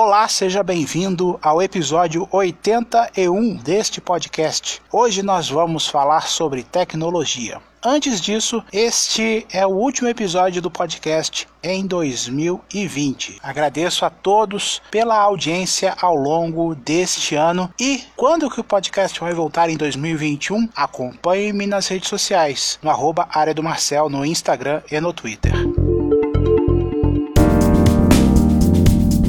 Olá, seja bem-vindo ao episódio 81 deste podcast. Hoje nós vamos falar sobre tecnologia. Antes disso, este é o último episódio do podcast em 2020. Agradeço a todos pela audiência ao longo deste ano e quando que o podcast vai voltar em 2021? Acompanhe-me nas redes sociais, no arroba área do Marcel, no Instagram e no Twitter.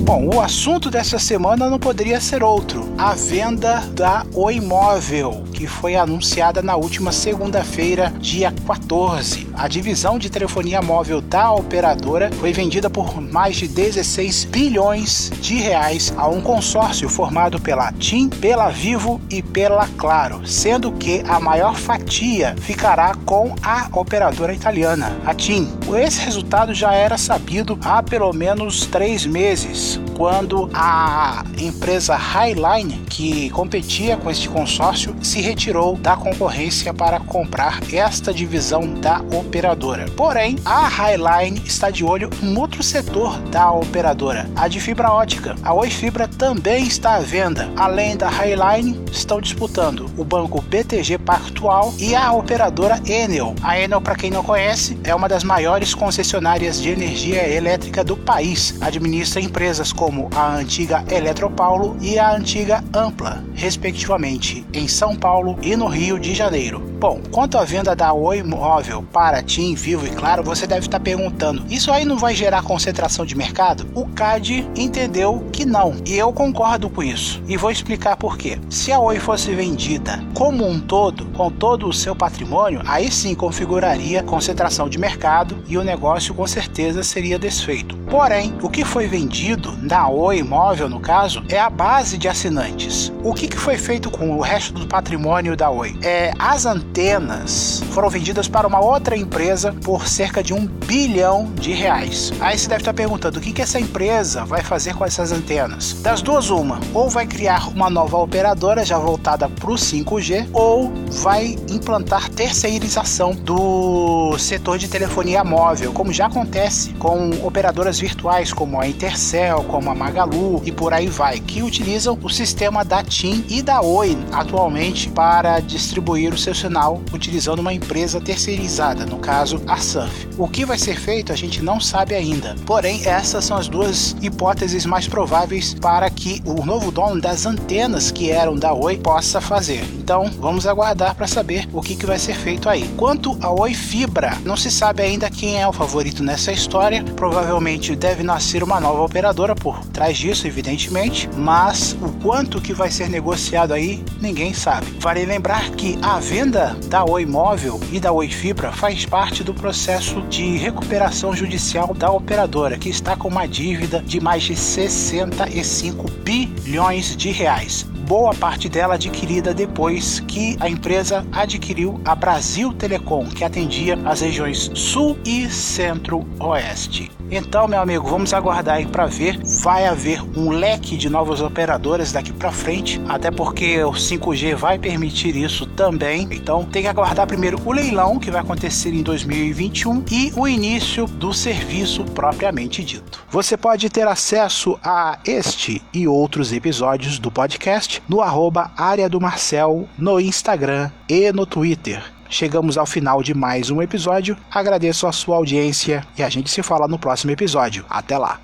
Bom, o assunto dessa semana não poderia ser outro: a venda da O Imóvel, que foi anunciada na última segunda-feira, dia 14. A divisão de telefonia móvel da operadora foi vendida por mais de 16 bilhões de reais a um consórcio formado pela TIM, pela Vivo e pela Claro, sendo que a maior fatia ficará com a operadora italiana, a TIM. Esse resultado já era sabido há pelo menos três meses, quando a empresa Highline, que competia com este consórcio, se retirou da concorrência para comprar esta divisão da operadora. Porém, a Highline está de olho em outro setor da operadora, a de fibra ótica. A Oi Fibra também está à venda. Além da Highline, estão disputando o banco BTG Pactual e a operadora Enel. A Enel, para quem não conhece, é uma das maiores concessionárias de energia elétrica do país. Administra empresas como a antiga Eletropaulo e a antiga Ampla, respectivamente, em São Paulo e no Rio de Janeiro. Bom, quanto à venda da Oi Móvel para TIM, Vivo e Claro, você deve estar perguntando: isso aí não vai gerar concentração de mercado? O CAD entendeu que não, e eu concordo com isso. E vou explicar por quê. Se a Oi fosse vendida como um todo, com todo o seu patrimônio, aí sim configuraria concentração de mercado e o negócio com certeza seria desfeito. Porém, o que foi vendido na Oi Móvel, no caso, é a base de assinantes. O que, foi feito com o resto do patrimônio da Oi? É, as antenas foram vendidas para uma outra empresa por cerca de um bilhão de reais. Aí você deve estar perguntando o que, que essa empresa vai fazer com essas antenas. Das duas, uma, ou vai criar uma nova operadora já voltada para o 5G, ou vai implantar terceirização do setor de telefonia móvel, como já acontece com operadoras virtuais como a Intercel, como a Magalu e por aí vai, que utilizam o sistema da TIM e da Oi atualmente para distribuir o seu sinal utilizando uma empresa terceirizada, no caso a Surf. O que vai ser feito a gente não sabe ainda. Porém, essas são as duas hipóteses mais prováveis para que o novo dono das antenas que eram da Oi possa fazer. Então, vamos aguardar para saber o que, que vai ser feito aí. Quanto a Oi Fibra, não se sabe ainda quem é o favorito nessa história. Provavelmente deve nascer uma nova operadora por trás disso, evidentemente, mas o quanto que vai ser negociado aí, ninguém sabe. Vale lembrar que a venda da Oi Móvel e da Oi Fibra faz parte do processo de recuperação judicial da operadora, que está com uma dívida de mais de 65 bilhões de reais boa parte dela adquirida depois que a empresa adquiriu a Brasil Telecom, que atendia as regiões Sul e Centro-Oeste. Então, meu amigo, vamos aguardar aí para ver. Vai haver um leque de novas operadoras daqui para frente, até porque o 5G vai permitir isso também. Então, tem que aguardar primeiro o leilão que vai acontecer em 2021 e o início do serviço propriamente dito. Você pode ter acesso a este e outros episódios do no arroba área do Marcel no Instagram e no Twitter. Chegamos ao final de mais um episódio. Agradeço a sua audiência e a gente se fala no próximo episódio. Até lá!